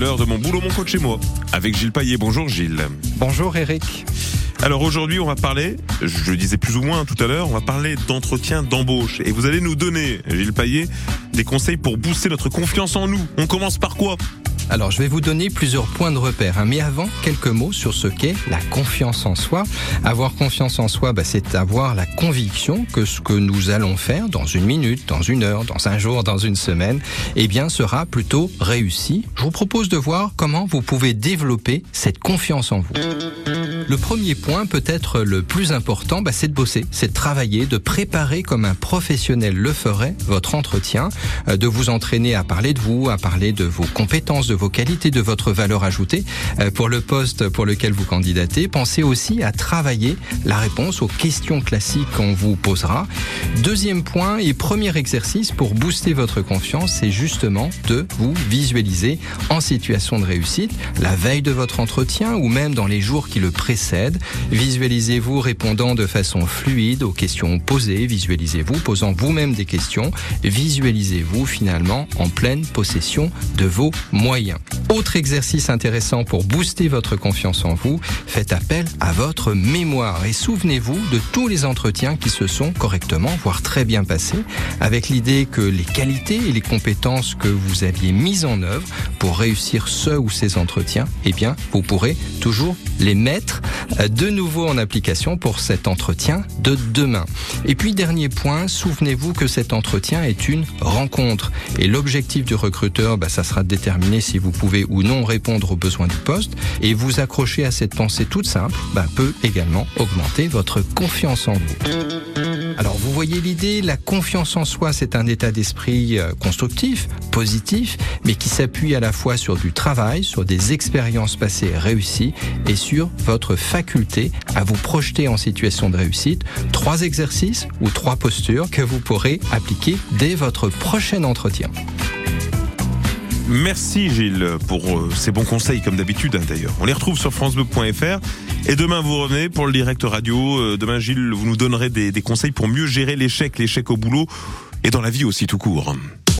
l'heure de mon boulot, mon coach chez moi, avec Gilles Paillet. Bonjour Gilles. Bonjour Eric. Alors aujourd'hui, on va parler, je le disais plus ou moins tout à l'heure, on va parler d'entretien d'embauche. Et vous allez nous donner, Gilles Paillet, des conseils pour booster notre confiance en nous. On commence par quoi? Alors, je vais vous donner plusieurs points de repère. Hein. Mais avant, quelques mots sur ce qu'est la confiance en soi. Avoir confiance en soi, bah, c'est avoir la conviction que ce que nous allons faire dans une minute, dans une heure, dans un jour, dans une semaine, eh bien, sera plutôt réussi. Je vous propose de voir comment vous pouvez développer cette confiance en vous. Le premier point, peut-être le plus important, bah, c'est de bosser, c'est de travailler, de préparer comme un professionnel le ferait votre entretien, euh, de vous entraîner à parler de vous, à parler de vos compétences, de vos qualités, de votre valeur ajoutée euh, pour le poste pour lequel vous candidatez. Pensez aussi à travailler la réponse aux questions classiques qu'on vous posera. Deuxième point et premier exercice pour booster votre confiance, c'est justement de vous visualiser en situation de réussite la veille de votre entretien ou même dans les jours qui le précèdent. Visualisez-vous répondant de façon fluide aux questions posées, visualisez-vous posant vous-même des questions, visualisez-vous finalement en pleine possession de vos moyens. Autre exercice intéressant pour booster votre confiance en vous, faites appel à votre mémoire. Et souvenez-vous de tous les entretiens qui se sont correctement, voire très bien passés, avec l'idée que les qualités et les compétences que vous aviez mises en œuvre pour réussir ce ou ces entretiens, eh bien, vous pourrez toujours les mettre de nouveau en application pour cet entretien de demain. Et puis, dernier point, souvenez-vous que cet entretien est une rencontre et l'objectif du recruteur, bah, ça sera déterminé si vous pouvez ou non répondre aux besoins du poste. Et vous accrocher à cette pensée toute simple bah, peut également augmenter votre confiance en vous. Alors vous voyez l'idée, la confiance en soi, c'est un état d'esprit euh, constructif, positif, mais qui s'appuie à la fois sur du travail, sur des expériences passées réussies et sur votre faculté à vous projeter en situation de réussite. Trois exercices ou trois postures que vous pourrez appliquer dès votre prochain entretien. Merci Gilles pour euh, ces bons conseils comme d'habitude hein, d'ailleurs. On les retrouve sur francebleu.fr et demain vous revenez pour le direct radio. Euh, demain Gilles, vous nous donnerez des, des conseils pour mieux gérer l'échec, l'échec au boulot et dans la vie aussi tout court.